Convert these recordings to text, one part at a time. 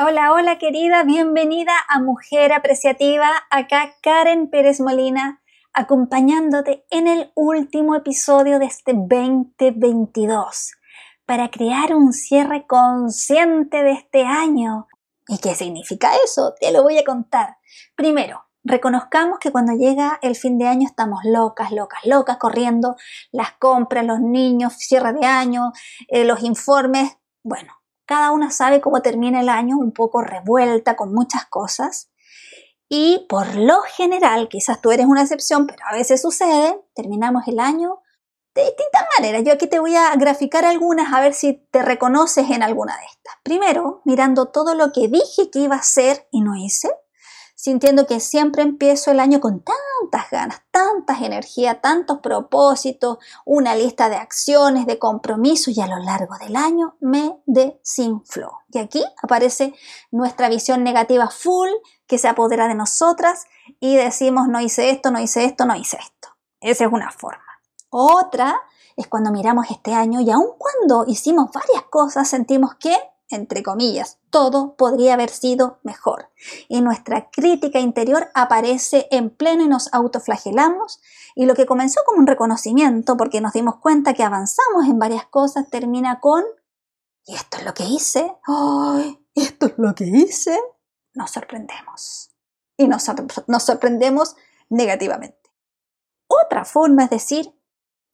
Hola, hola querida, bienvenida a Mujer Apreciativa. Acá Karen Pérez Molina, acompañándote en el último episodio de este 2022 para crear un cierre consciente de este año. ¿Y qué significa eso? Te lo voy a contar. Primero, reconozcamos que cuando llega el fin de año estamos locas, locas, locas, corriendo las compras, los niños, cierre de año, eh, los informes. Bueno, cada una sabe cómo termina el año un poco revuelta con muchas cosas. Y por lo general, quizás tú eres una excepción, pero a veces sucede, terminamos el año de distintas maneras. Yo aquí te voy a graficar algunas a ver si te reconoces en alguna de estas. Primero, mirando todo lo que dije que iba a hacer y no hice sintiendo que siempre empiezo el año con tantas ganas, tantas energías, tantos propósitos, una lista de acciones, de compromisos y a lo largo del año me desinfló. Y aquí aparece nuestra visión negativa full que se apodera de nosotras y decimos no hice esto, no hice esto, no hice esto. Esa es una forma. Otra es cuando miramos este año y aun cuando hicimos varias cosas sentimos que entre comillas, todo podría haber sido mejor. Y nuestra crítica interior aparece en pleno y nos autoflagelamos. Y lo que comenzó como un reconocimiento, porque nos dimos cuenta que avanzamos en varias cosas, termina con, ¿y esto es lo que hice? ¿Esto es lo que hice? Nos sorprendemos. Y nos, nos sorprendemos negativamente. Otra forma es decir,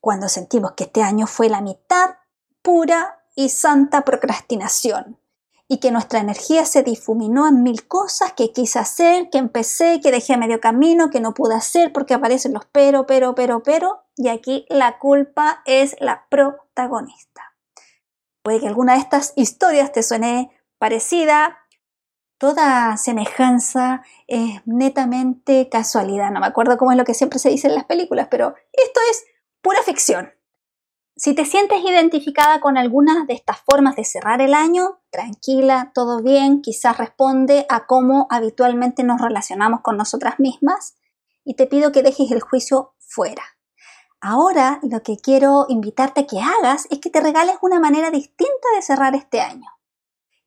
cuando sentimos que este año fue la mitad pura y santa procrastinación y que nuestra energía se difuminó en mil cosas que quise hacer, que empecé, que dejé a medio camino, que no pude hacer porque aparecen los pero, pero, pero, pero, y aquí la culpa es la protagonista. Puede que alguna de estas historias te suene parecida, toda semejanza es netamente casualidad, no me acuerdo cómo es lo que siempre se dice en las películas, pero esto es pura ficción. Si te sientes identificada con alguna de estas formas de cerrar el año, tranquila, todo bien, quizás responde a cómo habitualmente nos relacionamos con nosotras mismas y te pido que dejes el juicio fuera. Ahora lo que quiero invitarte a que hagas es que te regales una manera distinta de cerrar este año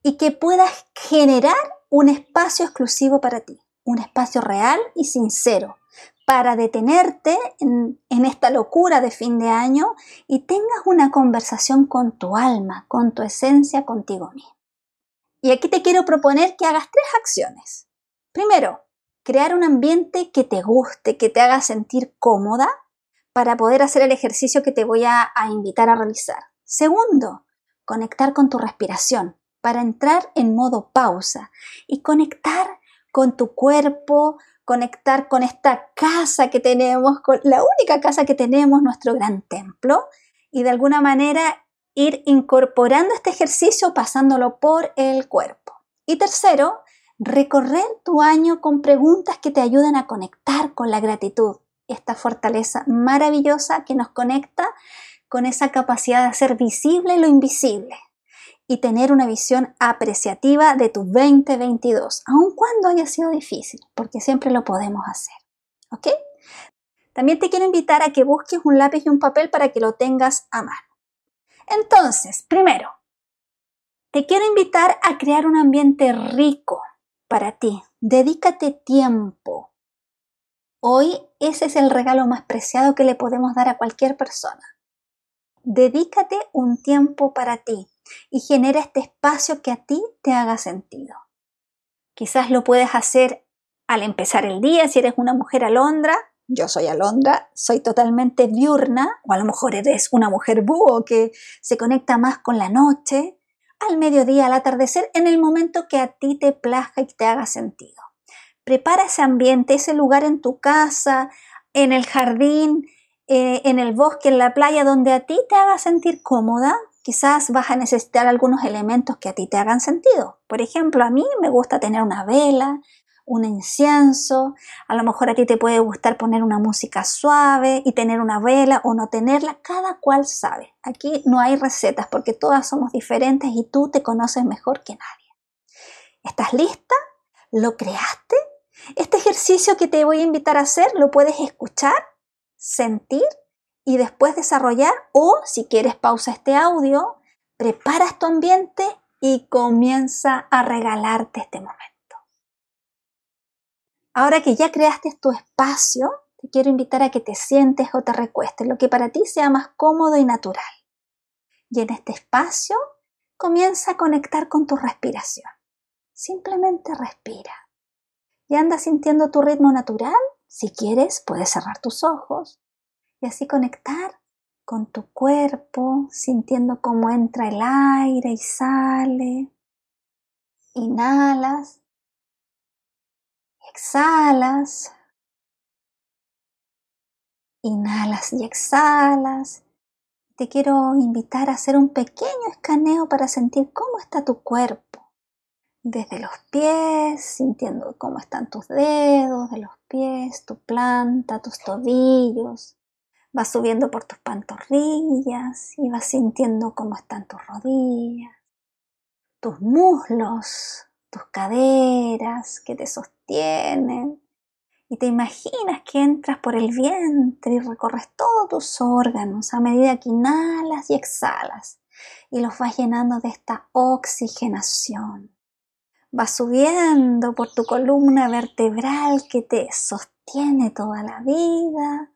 y que puedas generar un espacio exclusivo para ti, un espacio real y sincero, para detenerte en, esta locura de fin de año y tengas una conversación con tu alma, con tu esencia, contigo mismo. Y aquí te quiero proponer que hagas tres acciones. Primero, crear un ambiente que te guste, que te haga sentir cómoda para poder hacer el ejercicio que te voy a, invitar a realizar. Segundo, conectar con tu respiración para entrar en modo pausa y conectar con tu cuerpo, conectar con esta casa que tenemos, con la única casa que tenemos, nuestro gran templo, y de alguna manera ir incorporando este ejercicio pasándolo por el cuerpo. Y tercero, recorrer tu año con preguntas que te ayuden a conectar con la gratitud, esta fortaleza maravillosa que nos conecta con esa capacidad de hacer visible lo invisible, y tener una visión apreciativa de tu 2022, aun cuando haya sido difícil, porque siempre lo podemos hacer. ¿Ok? También te quiero invitar a que busques un lápiz y un papel para que lo tengas a mano. Entonces, primero, te quiero invitar a crear un ambiente rico para ti. Dedícate tiempo. Hoy ese es el regalo más preciado que le podemos dar a cualquier persona. Dedícate un tiempo para ti y genera este espacio que a ti te haga sentido. Quizás lo puedes hacer al empezar el día, si eres una mujer alondra, yo soy alondra, soy totalmente diurna, o a lo mejor eres una mujer búho que se conecta más con la noche, al mediodía, al atardecer, en el momento que a ti te plazca y te haga sentido. Prepara ese ambiente, ese lugar en tu casa, en el jardín, eh, en el bosque, en la playa, donde a ti te haga sentir cómoda, quizás vas a necesitar algunos elementos que a ti te hagan sentido. Por ejemplo, a mí me gusta tener una vela, un incienso, a lo mejor a ti te puede gustar poner una música suave y tener una vela o no tenerla, cada cual sabe. Aquí no hay recetas porque todas somos diferentes y tú te conoces mejor que nadie. ¿Estás lista? ¿Lo creaste? Este ejercicio que te voy a invitar a hacer lo puedes escuchar, sentir y después desarrollar o si quieres pausa este audio, preparas tu ambiente y comienza a regalarte este momento. Ahora que ya creaste tu espacio, te quiero invitar a que te sientes o te recuestes, lo que para ti sea más cómodo y natural. Y en este espacio comienza a conectar con tu respiración. Simplemente respira. Y anda sintiendo tu ritmo natural. Si quieres, puedes cerrar tus ojos y así conectar con tu cuerpo, sintiendo cómo entra el aire y sale. Inhalas, exhalas, inhalas y exhalas. Te quiero invitar a hacer un pequeño escaneo para sentir cómo está tu cuerpo. Desde los pies, sintiendo cómo están tus dedos de los pies, tu planta, tus tobillos, Vas subiendo por tus pantorrillas y vas sintiendo cómo están tus rodillas, tus muslos, tus caderas que te sostienen. Y te imaginas que entras por el vientre y recorres todos tus órganos a medida que inhalas y exhalas y los vas llenando de esta oxigenación. Vas subiendo por tu columna vertebral que te sostiene toda la vida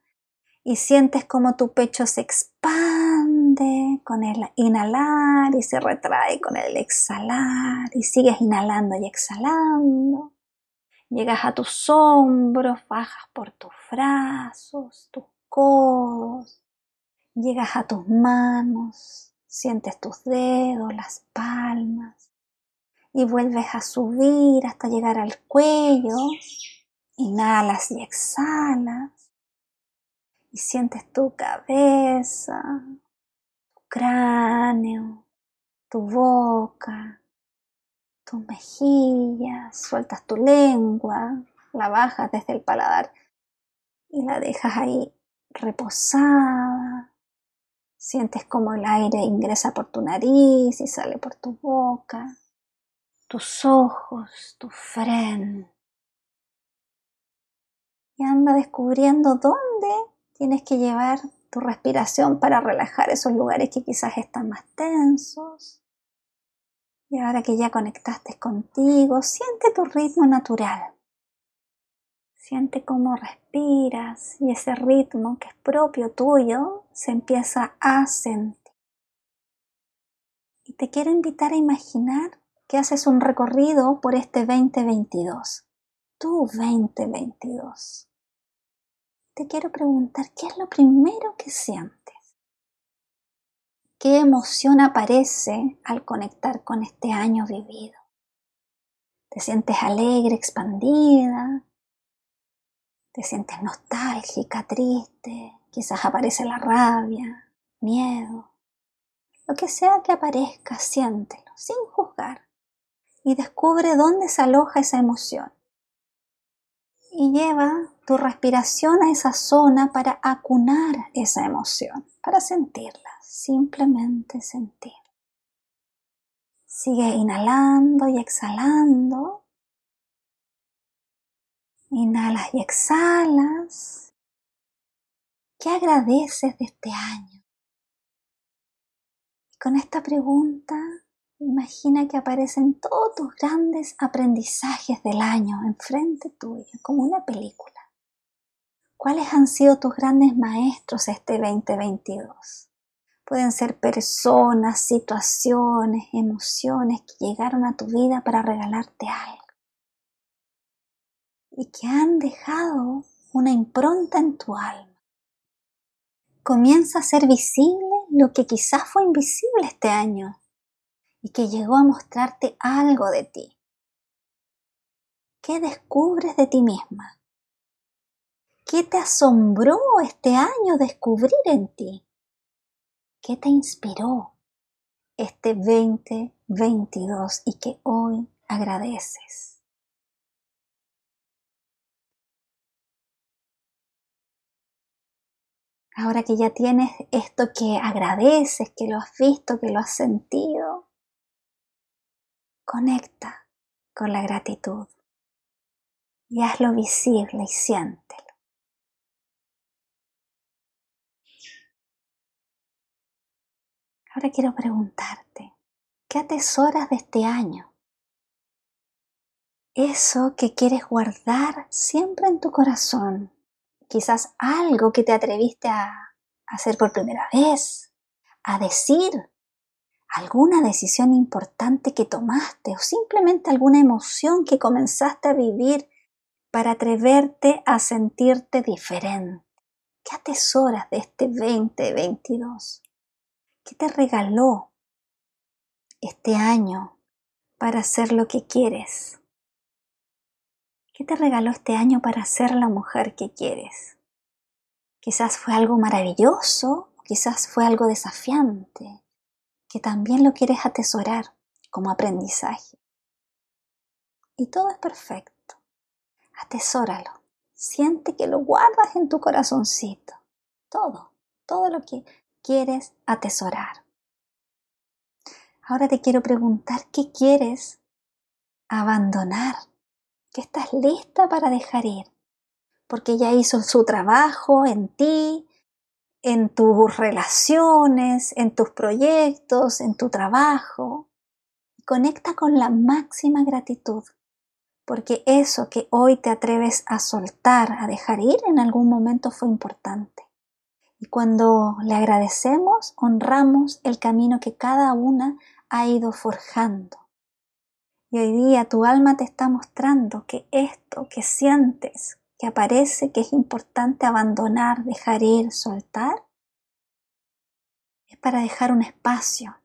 y sientes como tu pecho se expande con el inhalar y se retrae con el exhalar y sigues inhalando y exhalando. Llegas a tus hombros, bajas por tus brazos, tus codos, llegas a tus manos, sientes tus dedos, las palmas y vuelves a subir hasta llegar al cuello. Inhalas y exhalas y sientes tu cabeza, tu cráneo, tu boca, tu mejilla, sueltas tu lengua, la bajas desde el paladar y la dejas ahí reposada. Sientes como el aire ingresa por tu nariz y sale por tu boca, tus ojos, tu frente. Y anda descubriendo dónde Tienes que llevar tu respiración para relajar esos lugares que quizás están más tensos. Y ahora que ya conectaste contigo, siente tu ritmo natural. Siente cómo respiras y ese ritmo que es propio tuyo se empieza a sentir. Y te quiero invitar a imaginar que haces un recorrido por este 2022. Tu 2022 te quiero preguntar, ¿qué es lo primero que sientes? ¿Qué emoción aparece al conectar con este año vivido? ¿Te sientes alegre, expandida? ¿Te sientes nostálgica, triste? Quizás aparece la rabia, miedo. Lo que sea que aparezca, siéntelo, sin juzgar. Y descubre dónde se aloja esa emoción y lleva tu respiración a esa zona para acunar esa emoción, para sentirla, simplemente sentir. Sigue inhalando y exhalando. Inhalas y exhalas. ¿Qué agradeces de este año? Y con esta pregunta Imagina que aparecen todos tus grandes aprendizajes del año enfrente tuyo, como una película. ¿Cuáles han sido tus grandes maestros este 2022? Pueden ser personas, situaciones, emociones que llegaron a tu vida para regalarte algo y que han dejado una impronta en tu alma. Comienza a ser visible lo que quizás fue invisible este año y que llegó a mostrarte algo de ti. ¿Qué descubres de ti misma? ¿Qué te asombró este año descubrir en ti? ¿Qué te inspiró este 2022 y que hoy agradeces? Ahora que ya tienes esto que agradeces, que lo has visto, que lo has sentido, Conecta con la gratitud y hazlo visible y siéntelo. Ahora quiero preguntarte, ¿Qué atesoras de este año? Eso que quieres guardar siempre en tu corazón. Quizás algo que te atreviste a hacer por primera vez, a decir, alguna decisión importante que tomaste o simplemente alguna emoción que comenzaste a vivir para atreverte a sentirte diferente. ¿Qué atesoras de este 2022? ¿Qué te regaló este año para hacer lo que quieres? ¿Qué te regaló este año para ser la mujer que quieres? Quizás fue algo maravilloso, quizás fue algo desafiante, que también lo quieres atesorar como aprendizaje. Y todo es perfecto. Atesóralo. Siente que lo guardas en tu corazoncito. Todo, todo lo que quieres atesorar. Ahora te quiero preguntar qué quieres abandonar, qué estás lista para dejar ir, porque ya hizo su trabajo en ti, en tus relaciones, en tus proyectos, en tu trabajo. Conecta con la máxima gratitud, porque eso que hoy te atreves a soltar, a dejar ir, en algún momento fue importante. Y cuando le agradecemos, honramos el camino que cada una ha ido forjando. Y hoy día tu alma te está mostrando que esto que sientes, que aparece, que es importante abandonar, dejar ir, soltar, es para dejar un espacio,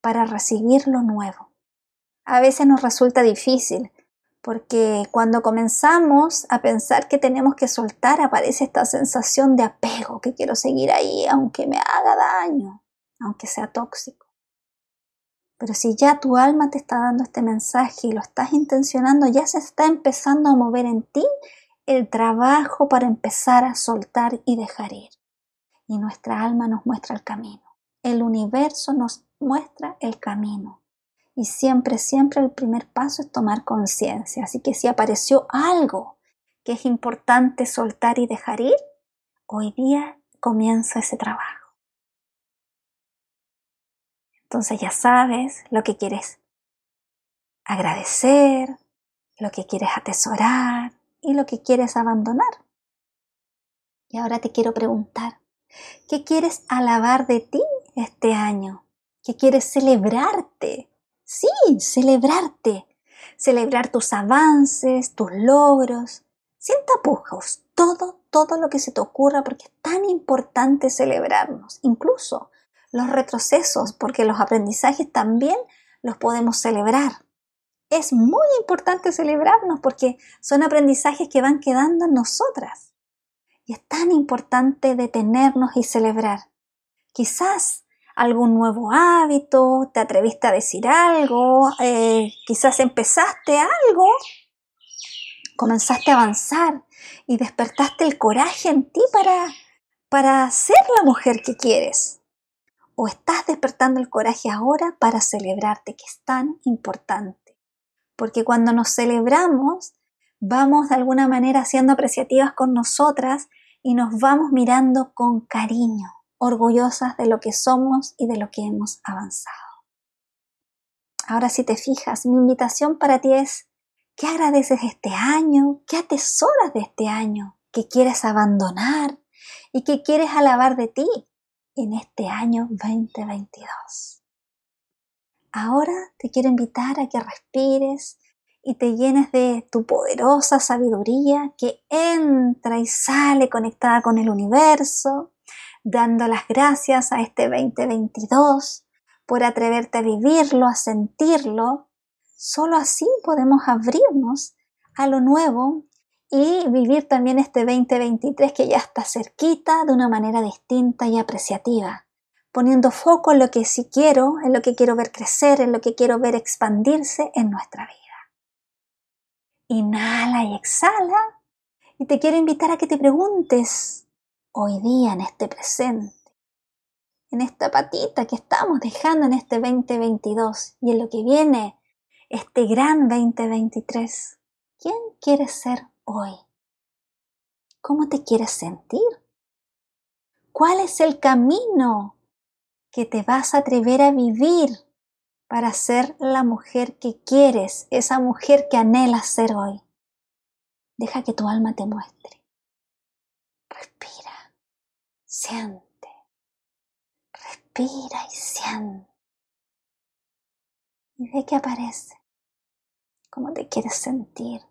para recibir lo nuevo. A veces nos resulta difícil porque cuando comenzamos a pensar que tenemos que soltar aparece esta sensación de apego, que quiero seguir ahí aunque me haga daño, aunque sea tóxico. Pero si ya tu alma te está dando este mensaje y lo estás intencionando, ya se está empezando a mover en ti el trabajo para empezar a soltar y dejar ir. Y nuestra alma nos muestra el camino. El universo nos muestra el camino. Y siempre, siempre el primer paso es tomar conciencia. Así que si apareció algo que es importante soltar y dejar ir, hoy día comienza ese trabajo. Entonces ya sabes lo que quieres agradecer, lo que quieres atesorar y lo que quieres abandonar. Y ahora te quiero preguntar, ¿qué quieres alabar de ti este año? ¿Qué quieres celebrarte? Sí, celebrarte. Celebrar tus avances, tus logros, sin tapujos, todo, todo lo que se te ocurra, porque es tan importante celebrarnos, incluso los retrocesos, porque los aprendizajes también los podemos celebrar. Es muy importante celebrarnos porque son aprendizajes que van quedando en nosotras. Y es tan importante detenernos y celebrar. Quizás algún nuevo hábito, te atreviste a decir algo, eh, quizás empezaste algo, comenzaste a avanzar y despertaste el coraje en ti para, para ser la mujer que quieres. O estás despertando el coraje ahora para celebrarte, que es tan importante. Porque cuando nos celebramos, vamos de alguna manera siendo apreciativas con nosotras y nos vamos mirando con cariño orgullosas de lo que somos y de lo que hemos avanzado. Ahora si te fijas, mi invitación para ti es, ¿qué agradeces este año? ¿Qué atesoras de este año? ¿Qué quieres abandonar? ¿Y qué quieres alabar de ti en este año 2022? Ahora te quiero invitar a que respires y te llenes de tu poderosa sabiduría que entra y sale conectada con el universo, dando las gracias a este 2022 por atreverte a vivirlo, a sentirlo. Solo así podemos abrirnos a lo nuevo y vivir también este 2023 que ya está cerquita de una manera distinta y apreciativa, poniendo foco en lo que sí quiero, en lo que quiero ver crecer, en lo que quiero ver expandirse en nuestra vida. Inhala y exhala y te quiero invitar a que te preguntes, hoy día, en este presente, en esta patita que estamos dejando en este 2022 y en lo que viene, este gran 2023. ¿Quién quieres ser hoy? ¿Cómo te quieres sentir? ¿Cuál es el camino que te vas a atrever a vivir para ser la mujer que quieres, esa mujer que anhelas ser hoy. Deja que tu alma te muestre. Respira, siente, respira y siente. Y ve que aparece, cómo te quieres sentir.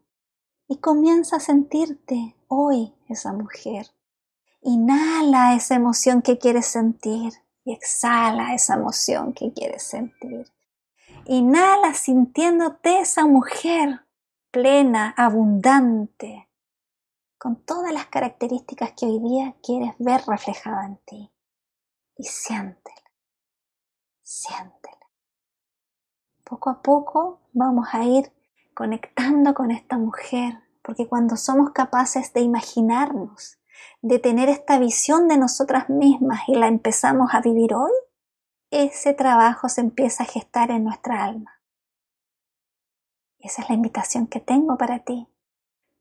Y comienza a sentirte hoy esa mujer. Inhala esa emoción que quieres sentir y exhala esa emoción que quieres sentir. Inhala sintiéndote esa mujer plena, abundante, con todas las características que hoy día quieres ver reflejada en ti. Y siéntela, siéntela. Poco a poco vamos a ir conectando con esta mujer, porque cuando somos capaces de imaginarnos, de tener esta visión de nosotras mismas y la empezamos a vivir hoy, ese trabajo se empieza a gestar en nuestra alma. Y esa es la invitación que tengo para ti.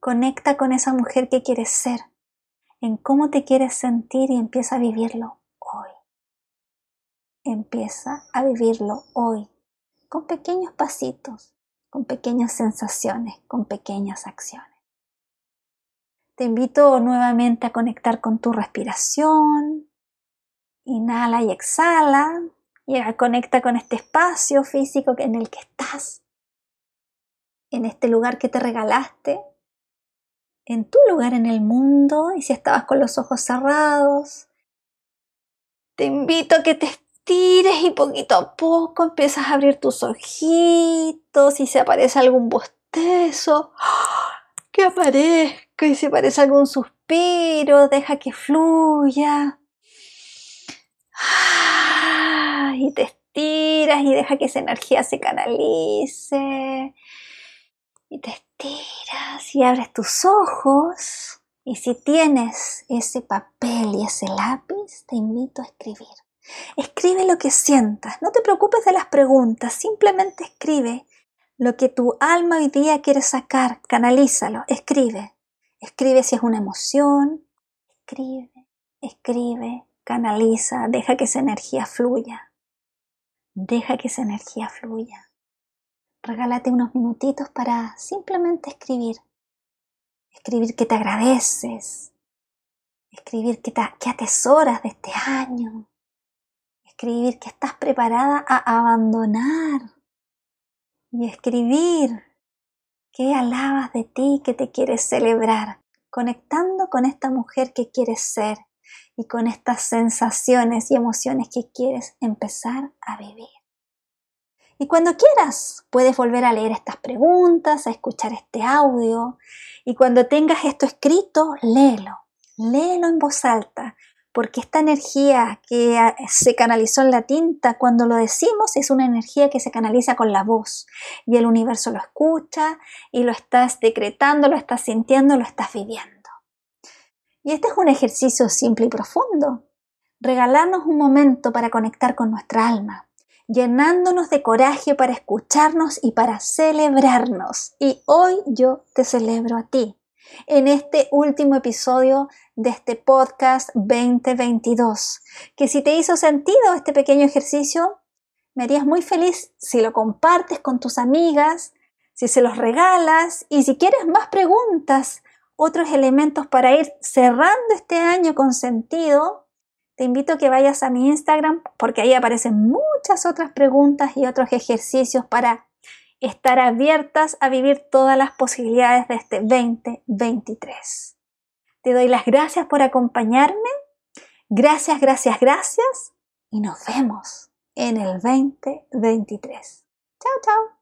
Conecta con esa mujer que quieres ser, en cómo te quieres sentir y empieza a vivirlo hoy. Empieza a vivirlo hoy, con pequeños pasitos, con pequeñas sensaciones, con pequeñas acciones. Te invito nuevamente a conectar con tu respiración. Inhala y exhala. Y conecta con este espacio físico en el que estás. En este lugar que te regalaste. En tu lugar en el mundo. Y si estabas con los ojos cerrados. Te invito a que te estires y poquito a poco empiezas a abrir tus ojitos. Y si aparece algún bostezo. ¡ah! Que aparezca y si parece algún suspiro, deja que fluya. Y te estiras y deja que esa energía se canalice. Y te estiras y abres tus ojos. Y si tienes ese papel y ese lápiz, te invito a escribir. Escribe lo que sientas, no te preocupes de las preguntas, simplemente escribe lo que tu alma hoy día quiere sacar, canalízalo, escribe. Escribe si es una emoción, escribe, escribe, canaliza, deja que esa energía fluya. Deja que esa energía fluya. Regálate unos minutitos para simplemente escribir. Escribir que te agradeces. Escribir que, te, que atesoras de este año. Escribir que estás preparada a abandonar y escribir qué alabas de ti que te quieres celebrar, conectando con esta mujer que quieres ser y con estas sensaciones y emociones que quieres empezar a vivir. Y cuando quieras, puedes volver a leer estas preguntas, a escuchar este audio y cuando tengas esto escrito, léelo, léelo en voz alta, porque esta energía que ah, se canalizó en la tinta, cuando lo decimos, es una energía que se canaliza con la voz y el universo lo escucha y lo estás decretando, lo estás sintiendo, lo estás viviendo. Y este es un ejercicio simple y profundo. Regalarnos un momento para conectar con nuestra alma, llenándonos de coraje para escucharnos y para celebrarnos. Y hoy yo te celebro a ti en este último episodio de este podcast 2022. Que si te hizo sentido este pequeño ejercicio, me harías muy feliz si lo compartes con tus amigas, si se los regalas y si quieres más preguntas, otros elementos para ir cerrando este año con sentido, te invito a que vayas a mi Instagram porque ahí aparecen muchas otras preguntas y otros ejercicios para estar abiertas a vivir todas las posibilidades de este 2023. Te doy las gracias por acompañarme. Gracias, gracias, gracias. Y nos vemos en el 2023. Chao, chao.